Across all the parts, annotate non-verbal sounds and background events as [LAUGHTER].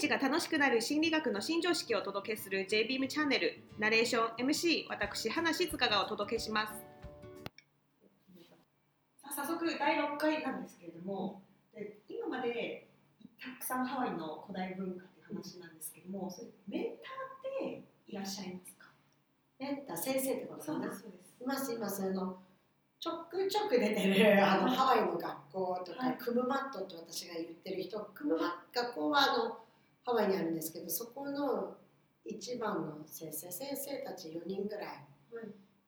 日が楽しくなる心理学の新常識をお届けする JBeam チャンネル。ナレーション MC 私花静香がお届けします。さあ早速第6回なんですけれどもで今までたくさんハワイの古代文化っていう話なんですけどもそれメンターっていらっしゃいますか？メンター先生ってことかなそうです。いますいます。あのちょくちょく出てるあのハワイの学校とか、はい。クムマットと私が言ってる人クムマ学校はあのハワイにあるんですけどそこの一番の先生先生たち4人ぐらい。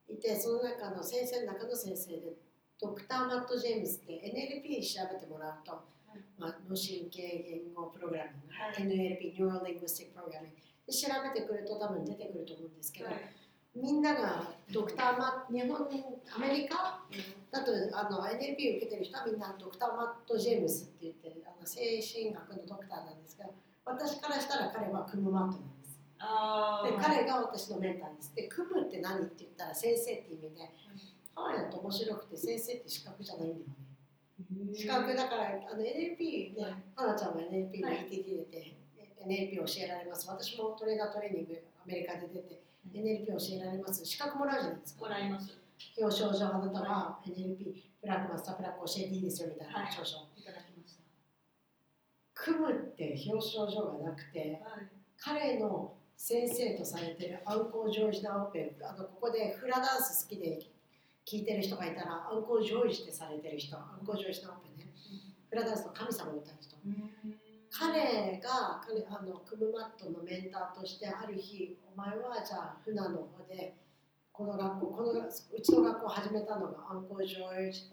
い。てその中の先生の中の先生でドクター・マット・ジェームスって NLP 調べてもらうと、まあ、脳神経言語プログラミング、はい。NLP、Neuro Linguistic Programming で調べてくると多分出てくると思うんですけど、はい。みんながドクターマ日本アメリカ？だとあの NLP を受けてる人はみんなドクター・マット・ジェームスって言ってあの精神学のドクターなんですけど私からしたら彼はクムマットなんです。で彼が私のメンターです。でクムって何って言ったら先生って意味でハワイだと面白くて先生って資格じゃないんだよね。資格だからあの NLP ね花ちゃんは NLP のはい。ETD 出て NLP を教えられます。私もトレーナートレーニングアメリカで出て NLP を教えられます。資格もらうじゃないですか。もらいます。表彰状あなたは NLP ブラックマスターブラック教えていいですよみたいなはい。表彰状、い組むって表彰状がなくてはい。彼の先生とされてるアンコー・ジョージ・ナオペあのここでフラダンス好きで聞いてる人がいたらアンコー・ジョージってされてる人アンコー・ジョージ・ナオペね。フラダンスの神様を歌う人彼が彼あのクムマットのメンターとしてある日お前はじゃあ船の方でこの学校このうちの学校を始めたのがアンコー・ジョージ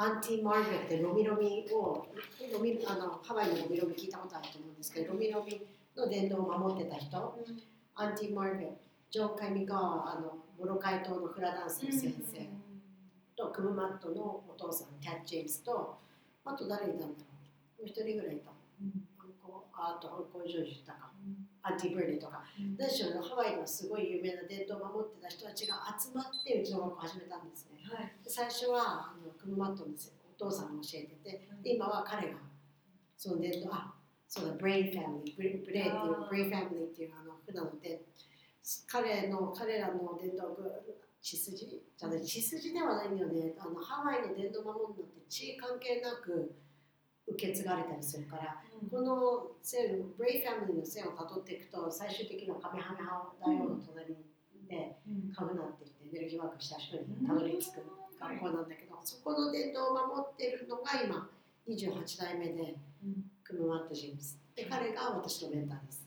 アンティ・マーガレットってロミロミをロミあのハワイのロミロミ聞いたことあると思うんですけどロミロミの伝統を守ってた人。アンティ・マーガレットジョン・カイミカはあのモロカイ島のフラダンスの先生。とクムマットのお父さんキャッチ・ジェームスとあと誰いたんだろう。もう一人ぐらいいた。アンコあとアンコー・ジョージいたかアンティ・ブルネとか。何しろハワイのすごい有名な伝統を守ってた人たちが集まってうちの学校を始めたんですね。はい。で最初はあのクムマットのお父さんが教えててで今は彼がその伝統あそうだブレインファミリーブレブレイっていうブレインファミリーっていうあの普段ので彼の彼らの伝統血筋じゃない血筋ではないんだよね。あのハワイの伝統を守るのって血関係なく受け継がれたりするからこの線ブレイファミリーの線をたどっていくと最終的にはカメハメハ大王の隣でカフナって言ってエネルギーワークした人にたどり着く学校なんだけどそこの伝統を守ってるのが今28代目でクムマット・ジェームスで彼が私のメンターです。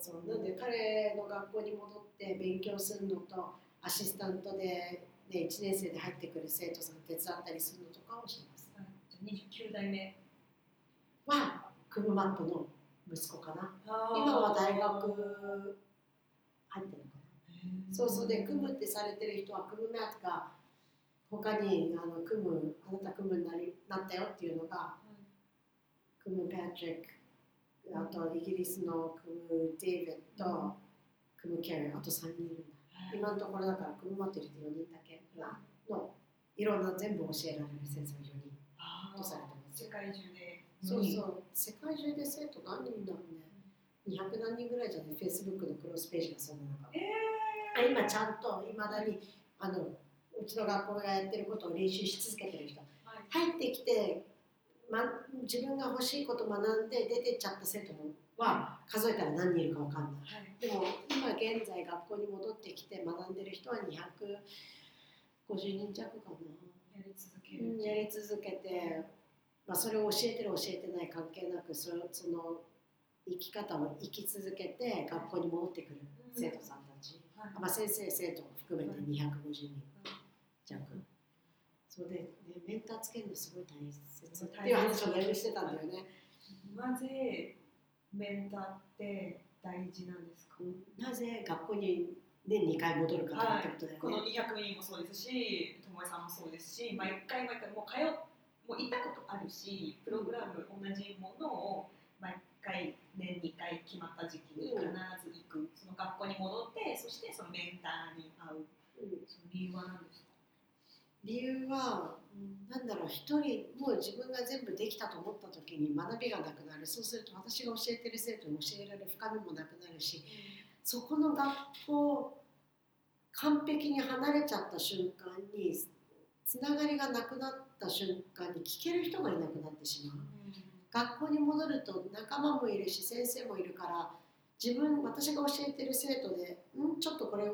そうなんで彼の学校に戻って勉強するのとアシスタントで、ね、1年生で入ってくる生徒さん手伝ったりするのとかをしてます29代目。はクムマットの息子かな。今は大学入ってるのかな。そうそう。で、組むってされてる人は、組むマットが他にあの組む、あなた組むになりなったよっていうのが、組むパトリック、あとイギリスの組むデイビッドと、組むキャリー、あと3人いるんだ。今のところだから、組むマット入れて4人だけ。の、いろんな全部教えられる先生が4人とされてます。世界中でそうそう、世界中で生徒何人だろうね。200何人ぐらいじゃない ?Facebook のクロスページがそんな中。あ今ちゃんといまだにあのうちの学校がやってることを練習し続けてる人入ってきて、ま、自分が欲しいこと学んで出てっちゃった生徒もは数えたら何人いるかわかんないでも今現在学校に戻ってきて学んでる人は250人弱かやり続けるやり続けて、まあ、それを教えてる教えてない関係なくそその生き方を生き続けて学校に戻ってくる生徒さんたち、まあ、先生生徒も含めて250人弱、そうで、ね、メンターつけるのすごい大切。っていう話をねしてたんだよね。なぜメンターって大事なんですか？なぜ学校に年2回戻るかとかってことだよね、この200人もそうですし、ともえさんもそうですし、毎回毎回もう通っもう行ったことあるし、プログラム同じものを毎回年2回決まった時期に必ず行く、その学校に戻って、そしてそのメンターに会う、うん。その理由は何ですか？理由はなんだろう一人もう自分が全部できたと思った時に学びがなくなる。そうすると私が教えてる生徒に教えられる深みもなくなるしそこの学校完璧に離れちゃった瞬間につながりがなくなった瞬間に聞ける人がいなくなってしまう。学校に戻ると仲間もいるし先生もいるから自分私が教えてる生徒でんちょっとこれ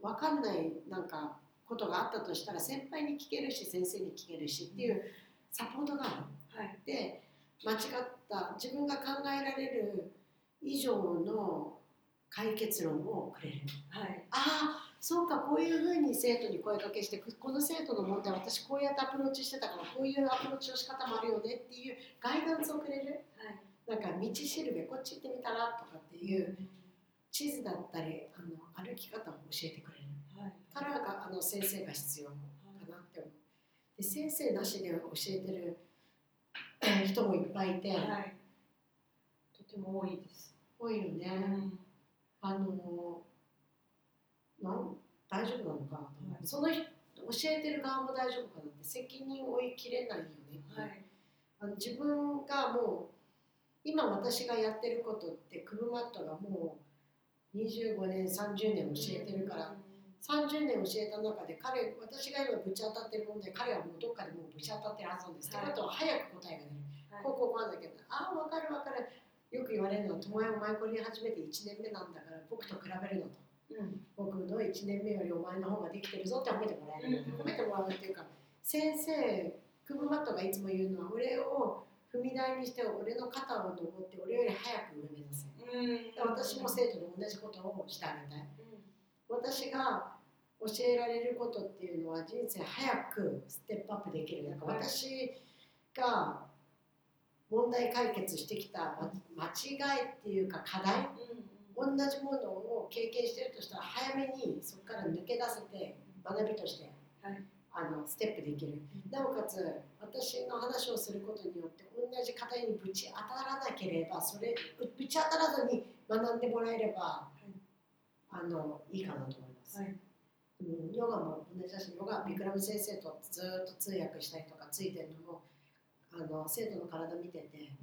分かんないなんかことがあったとしたら先輩に聞けるし先生に聞けるしっていうサポートがある。はい。で間違った自分が考えられる以上の解決論をくれる。はい。ああそうかこういうふうに生徒に声かけしてこの生徒の問題私こうやってアプローチしてたからこういうアプローチの仕方もあるよねっていうガイダンスをくれる。はい。なんか道しるべこっち行ってみたらとかっていう地図だったりあの歩き方を教えてくれる。はい。からがあの先生が必要かなって思う。で先生なしで教えてる人もいっぱいいて、はい。とても多いです。多いよね、あのなん大丈夫なのかはい。その人教えてる側も大丈夫かなって責任を負いきれないよねはい。あの自分がもう今私がやってることってクブマットがもう25年30年教えてるから、30年教えた中で彼私が今ぶち当たってる問題彼はもうどっかでもうぶち当たってるはずなんです。はい。ってことは早く答えが出る。はい。こうこうこうなんだけど、ああ分かる分かる。よく言われるのは、友也お前これ始めて1年目なんだから僕と比べるのと。うん。僕の1年目よりお前の方ができてるぞって褒めてもらえる、うん褒めてもらうっていうか先生クブマットがいつも言うのは俺を踏み台にして俺の肩を登って俺より早く上目指せうん。私も生徒に同じことをしてあげたい。私が教えられることっていうのは人生早くステップアップできる。なんか私が問題解決してきたま間違いっていうか課題同じものを経験してるとしたら早めにそこから抜け出せて学びとして、はい。あのステップできる。なおかつ私の話をすることによって同じ課題にぶち当たらなければそれぶぶち当たらずに学んでもらえれば、あのいいかなと思います、はい。うん、ヨガも同じだしヨガビクラム先生とずっと通訳したりとかついてるのもあの生徒の体見てて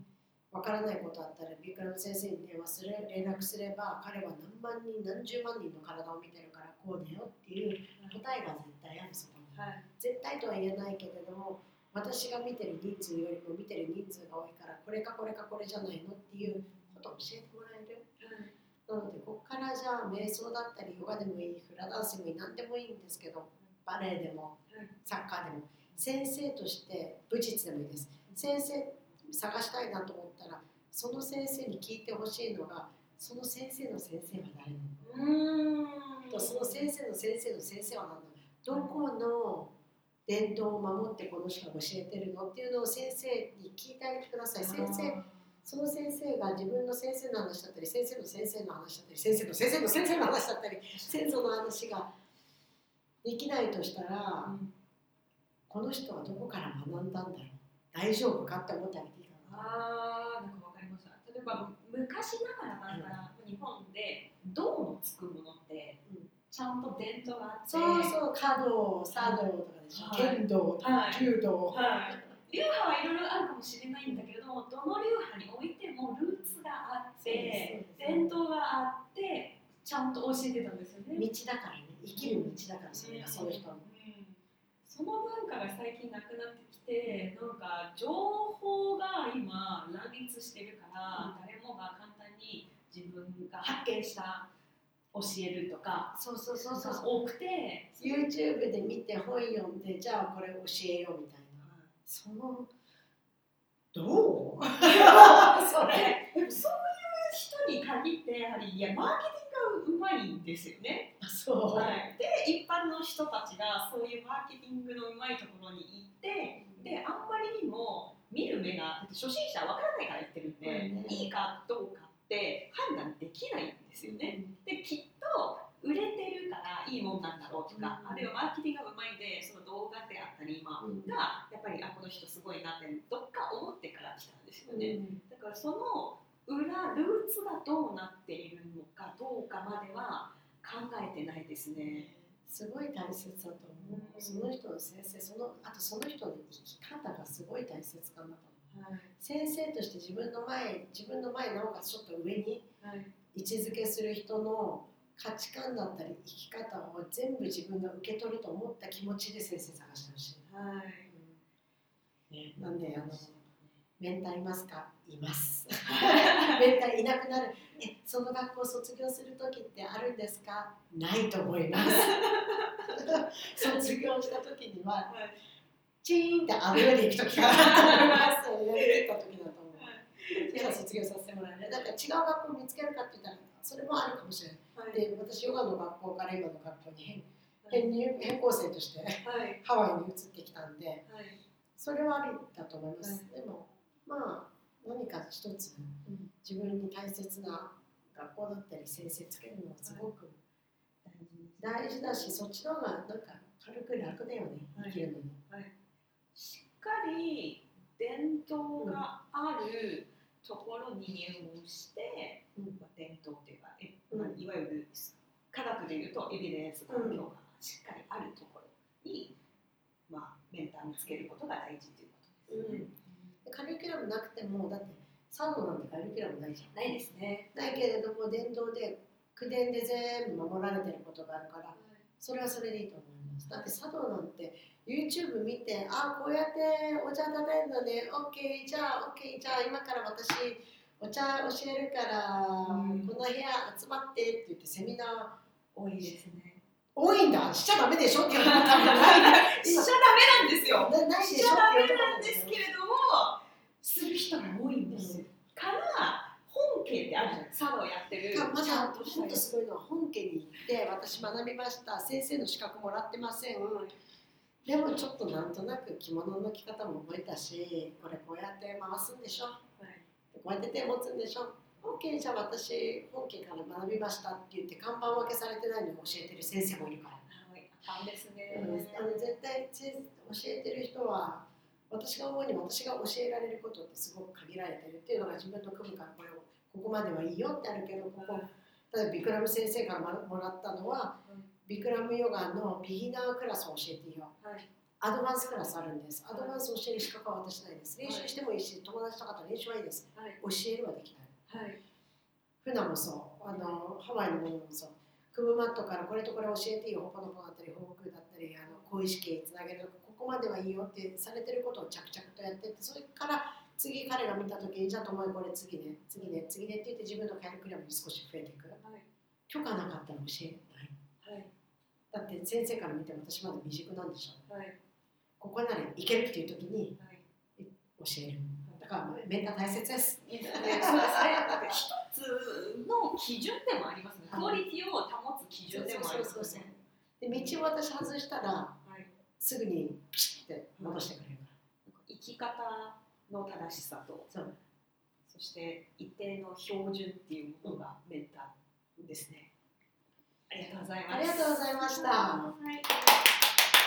わからないことあったらビクラム先生に電話する連絡すれば彼は何万人何十万人の体を見てるからこうだよっていう答えが絶対あるそこに。はい。絶対とは言えないけれども私が見てる人数よりも見てる人数が多いからこれかこれかこれじゃないのっていうことを教えてもらえる。なのでここからじゃあ瞑想だったりヨガでもいいフラダンスでもいい何でもいいんですけどバレエでもはい。サッカーでも先生として武術でもいいです先生探したいなと思ったらその先生に聞いてほしいのがその先生の先生は誰なの？うん。とその先生の先生の先生は何なの？どこの伝統を守ってこの人が教えてるのっていうのを先生に聞いてあげてください。先生その先生が自分の先生の話だったり先生の先生の話だったり先生の先生の先生の話だったり先祖の話ができないとしたらこの人はどこから学んだんだろう大丈夫かって思ってあげていいかな。あーなんかわかりました。例えば昔ながらだったら日本で銅のつくものってうん。ちゃんと伝統があってそうそう華道茶道とかでしょ。はい。剣道はい。弓道。はい。流派はいろいろあるかもしれないんだけれどもどの流派においてもルーツがあって伝統があってちゃんと教えてたんですよね。道だからね。生きる道だからそれがその人の。うんその文化が最近なくなってきてなんか情報が今乱立してるから、誰もが簡単に自分が発見した教えるとかそうそうそうそう。が多くて YouTube で見て本読んでじゃあこれ教えようみたいな。そのどう？[LAUGHS] それそういう人に限ってやはりいやマーケティングがうまいんですよね。そう、はい、人たちがそういうマーケティングのうまいところに行ってであんまりにも見る目が初心者は分からないから言ってるんで、うんいいかどうかって判断できないんですよね。できっと売れてるからいいもんなんだろうとか、うんあるいはマーケティングがうまいんでその動画であったり今うんがやっぱりあこの人すごいなってどっか思ってから来たんですようんね。だからその裏ルーツがどうなっているのかどうかまでは考えてないですね。すごい大切だと思う、うん。その人の先生そのあとその人の生き方がすごい大切かなと思う。はい。先生として自分の前自分の前なおかつちょっと上にはい。位置づけする人の価値観だったり生き方を全部自分が受け取ると思った気持ちで先生探してほしい、はい。ね、なんであのメンターいますか？います。メンターいなくなるえその学校卒業す。る時ってあるんです。かないと思います。卒業した時にははいチーンってあの世に行く時があると思います。やりきった時だと思うじゃあ卒業させてもらえるだから違う学校見つけるかって言ったらそれもあるかもしれないはいで私ヨガの学校から今の学校に変入変更生としてはいハワイに移ってきたんではいそれはありだと思います、はでもまあ何か一つうん自分に大切な学校だったり先生つけるのはすごく大事だしそっちの方がなんか軽く楽だよねはい。生きるのに、しっかり伝統があるところに入門して、うん。まあ、伝統っていうか、えうん。まあ、いわゆる科学でいうとエビデンス根拠がしっかりあるところに、まあ、メンターにつけることが大事ということですね。でカリキュラムなくてもだって茶道なんてカリキュラムないじゃん。ないですね。ないけれども伝統で口伝で全部守られてることがあるからそれはそれでいいと思います。だって茶道なんて YouTube 見てあこうやってお茶食べるのね。OK じゃあ OK じゃあ今から私お茶教えるから、うん。この部屋集まってって言ってセミナー多いですね。多いんだ。しちゃダメでしょって言う。の [LAUGHS] 多分ない。しちゃダメなんですよ。しちゃダメなんですけれども、する人が多いんですよ。から、本家ってあるじゃないですか。茶道やってる。まだ本当すごいのは本家に行って私学びました先生の資格もらってませんでもちょっとなんとなく着物の着方も覚えたしこれこうやって回すんでしょはいこうやって手持つんでしょ OK じゃあ私本家から学びましたって言って看板分けされてないのに教えてる先生もいるから、はい、あですね。うんあの絶対先教えてる人は私が思うに私が教えられることってすごく限られてるっていうのが自分の組むからこれをここまではいいよってあるけどここ例えばビクラム先生からもらったのは、うん。ビクラムヨガのビギナークラスを教えていいよはい。アドバンスクラスあるんです。アドバンスを教える資格は私ないです。練習してもいいし友達とかと練習はいいです。はい。教えるはできない。はい。フナもそう。あのハワイのものもそう。クムマットからこれとこれ教えていいよ。ホポノポだったりホークだったりあの小意識につなげるここまではいいよってされてることを着々とやってってそれから次彼が見た時にじゃあ友達これ次ね次ね次ねって言って自分のカリキュラムに少し増えていくはい。許可なかったら教えないはい。だって先生から見て私まだ未熟なんでしょはい。ここならいけるっていう時にはい。教えるだからメンター大切ですですね。そうですね。だって一つの基準でもありますね。クオリティを保つ基準でもありますね。で道を私外したらはい。すぐにピシッて戻してくれるか生き方の正しさと、そして一定の標準っていうものがメンターですね。ありがとうございます。ありがとうございましたはい